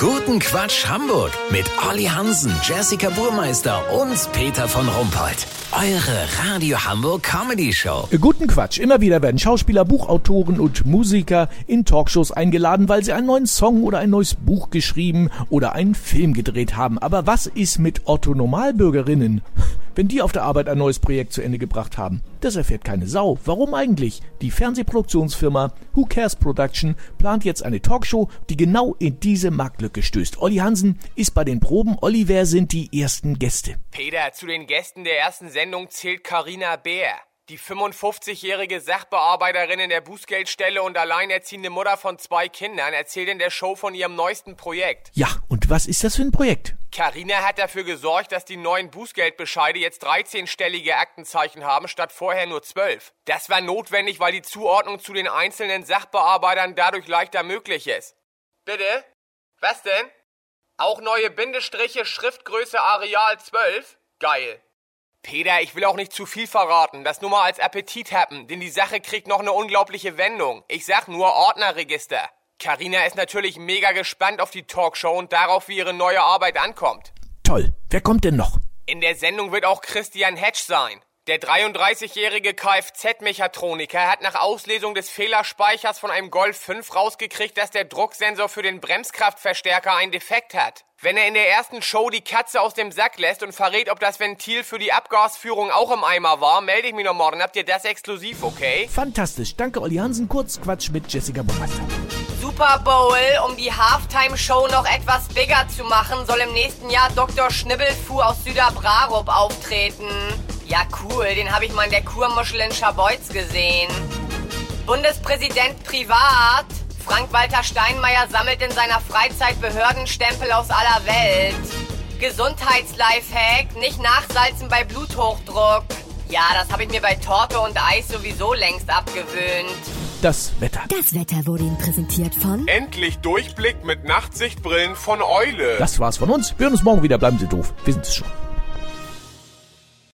Guten Quatsch Hamburg mit Olli Hansen, Jessica Burmeister und Peter von Rumpold. Eure Radio Hamburg Comedy Show. Guten Quatsch. Immer wieder werden Schauspieler, Buchautoren und Musiker in Talkshows eingeladen, weil sie einen neuen Song oder ein neues Buch geschrieben oder einen Film gedreht haben. Aber was ist mit Otto Normalbürgerinnen? Wenn die auf der Arbeit ein neues Projekt zu Ende gebracht haben, das erfährt keine Sau. Warum eigentlich? Die Fernsehproduktionsfirma Who Cares Production plant jetzt eine Talkshow, die genau in diese Marktlücke stößt. Olli Hansen ist bei den Proben. Olli, wer sind die ersten Gäste? Peter, zu den Gästen der ersten Sendung zählt Karina Bär. Die 55-jährige Sachbearbeiterin in der Bußgeldstelle und alleinerziehende Mutter von zwei Kindern erzählt in der Show von ihrem neuesten Projekt. Ja, und was ist das für ein Projekt? Karina hat dafür gesorgt, dass die neuen Bußgeldbescheide jetzt 13-stellige Aktenzeichen haben, statt vorher nur 12. Das war notwendig, weil die Zuordnung zu den einzelnen Sachbearbeitern dadurch leichter möglich ist. Bitte? Was denn? Auch neue Bindestriche, Schriftgröße Areal 12? Geil. Peter, ich will auch nicht zu viel verraten. Das nur mal als Appetit happen, denn die Sache kriegt noch eine unglaubliche Wendung. Ich sag nur Ordnerregister. Karina ist natürlich mega gespannt auf die Talkshow und darauf, wie ihre neue Arbeit ankommt. Toll. Wer kommt denn noch? In der Sendung wird auch Christian Hedge sein. Der 33-jährige Kfz-Mechatroniker hat nach Auslesung des Fehlerspeichers von einem Golf 5 rausgekriegt, dass der Drucksensor für den Bremskraftverstärker einen Defekt hat. Wenn er in der ersten Show die Katze aus dem Sack lässt und verrät, ob das Ventil für die Abgasführung auch im Eimer war, melde ich mich noch morgen. Habt ihr das exklusiv, okay? Fantastisch. Danke, Olli Hansen. Kurz Quatsch mit Jessica Burmeister. Super Bowl, um die Halftime-Show noch etwas bigger zu machen, soll im nächsten Jahr Dr. Schnibbelfuh aus Süderbrarup auftreten. Ja, cool, den habe ich mal in der Kurmuschel in Scharbeutz gesehen. Bundespräsident privat. Frank-Walter Steinmeier sammelt in seiner Freizeit Behördenstempel aus aller Welt. Gesundheitslifehack, nicht nachsalzen bei Bluthochdruck. Ja, das habe ich mir bei Torte und Eis sowieso längst abgewöhnt. Das Wetter. Das Wetter wurde Ihnen präsentiert von Endlich Durchblick mit Nachtsichtbrillen von Eule. Das war's von uns. Wir hören uns morgen wieder. Bleiben Sie doof. Wir sind es schon.